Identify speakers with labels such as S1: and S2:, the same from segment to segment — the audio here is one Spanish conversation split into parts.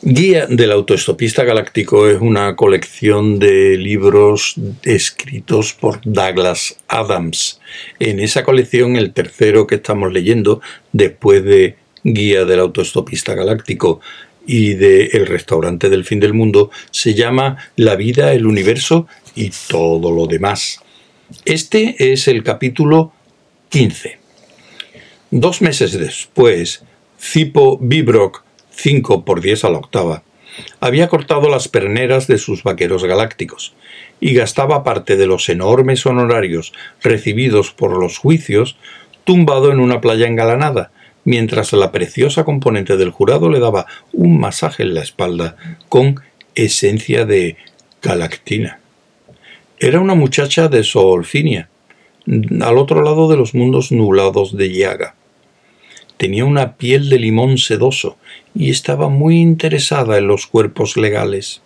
S1: Guía del autoestopista galáctico es una colección de libros escritos por Douglas Adams. En esa colección, el tercero que estamos leyendo, después de Guía del autoestopista galáctico y de El restaurante del fin del mundo, se llama La vida, el universo y todo lo demás. Este es el capítulo 15. Dos meses después, Cipo Bibrock 5 por 10 a la octava, había cortado las perneras de sus vaqueros galácticos y gastaba parte de los enormes honorarios recibidos por los juicios tumbado en una playa engalanada, mientras la preciosa componente del jurado le daba un masaje en la espalda con esencia de galactina. Era una muchacha de Soolfinia, al otro lado de los mundos nublados de Yaga. Tenía una piel de limón sedoso y estaba muy interesada en los cuerpos legales.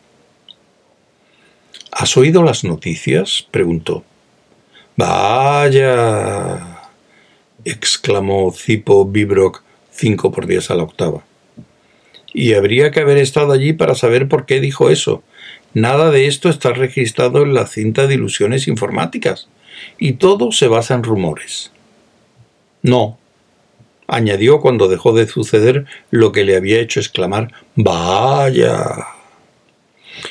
S1: ¿Has oído las noticias? preguntó. Vaya. exclamó Cipo Bibrock cinco por diez a la octava. Y habría que haber estado allí para saber por qué dijo eso. Nada de esto está registrado en la cinta de ilusiones informáticas, y todo se basa en rumores. No, añadió cuando dejó de suceder lo que le había hecho exclamar Vaya.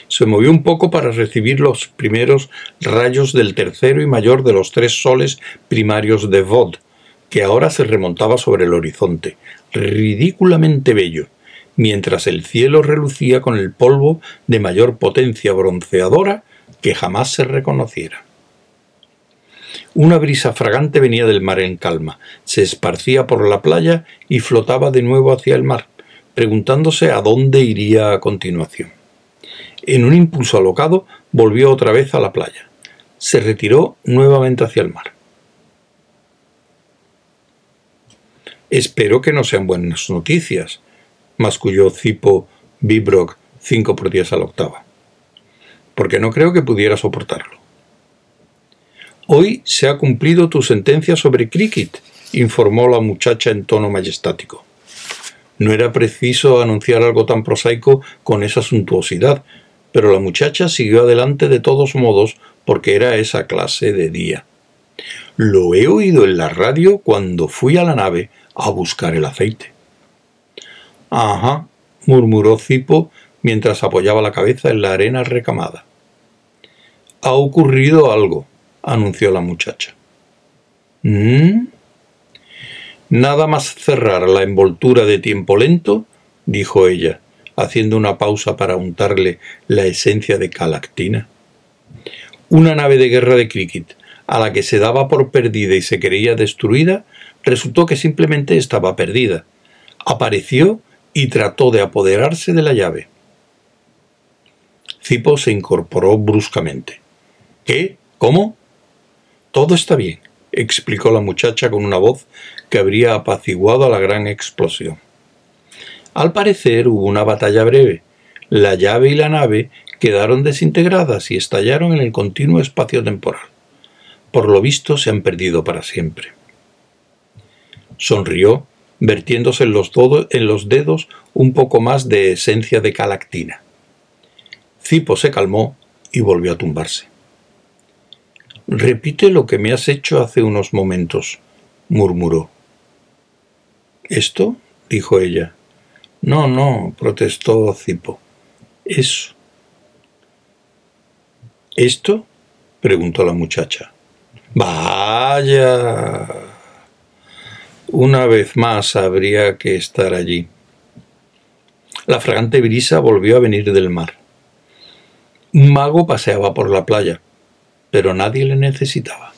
S1: Se movió un poco para recibir los primeros rayos del tercero y mayor de los tres soles primarios de Vod, que ahora se remontaba sobre el horizonte, ridículamente bello, mientras el cielo relucía con el polvo de mayor potencia bronceadora que jamás se reconociera. Una brisa fragante venía del mar en calma, se esparcía por la playa y flotaba de nuevo hacia el mar, preguntándose a dónde iría a continuación. En un impulso alocado volvió otra vez a la playa. Se retiró nuevamente hacia el mar. Espero que no sean buenas noticias, masculló Cipo Bibrock cinco por diez a la octava, porque no creo que pudiera soportarlo. Hoy se ha cumplido tu sentencia sobre Cricket, informó la muchacha en tono majestático. No era preciso anunciar algo tan prosaico con esa suntuosidad, pero la muchacha siguió adelante de todos modos porque era esa clase de día. Lo he oído en la radio cuando fui a la nave a buscar el aceite. Ajá, murmuró Cipo mientras apoyaba la cabeza en la arena recamada. Ha ocurrido algo anunció la muchacha. ¿Mm? Nada más cerrar la envoltura de tiempo lento, dijo ella, haciendo una pausa para untarle la esencia de calactina. Una nave de guerra de cricket, a la que se daba por perdida y se creía destruida, resultó que simplemente estaba perdida. Apareció y trató de apoderarse de la llave. Cipo se incorporó bruscamente. ¿Qué? ¿Cómo? Todo está bien, explicó la muchacha con una voz que habría apaciguado a la gran explosión. Al parecer hubo una batalla breve. La llave y la nave quedaron desintegradas y estallaron en el continuo espacio temporal. Por lo visto se han perdido para siempre. Sonrió, vertiéndose en los, en los dedos un poco más de esencia de calactina. Cipo se calmó y volvió a tumbarse. Repite lo que me has hecho hace unos momentos, murmuró. ¿Esto? dijo ella. No, no, protestó Cipo. Eso. ¿Esto? preguntó la muchacha. Vaya. Una vez más habría que estar allí. La fragante brisa volvió a venir del mar. Un mago paseaba por la playa pero nadie le necesitaba.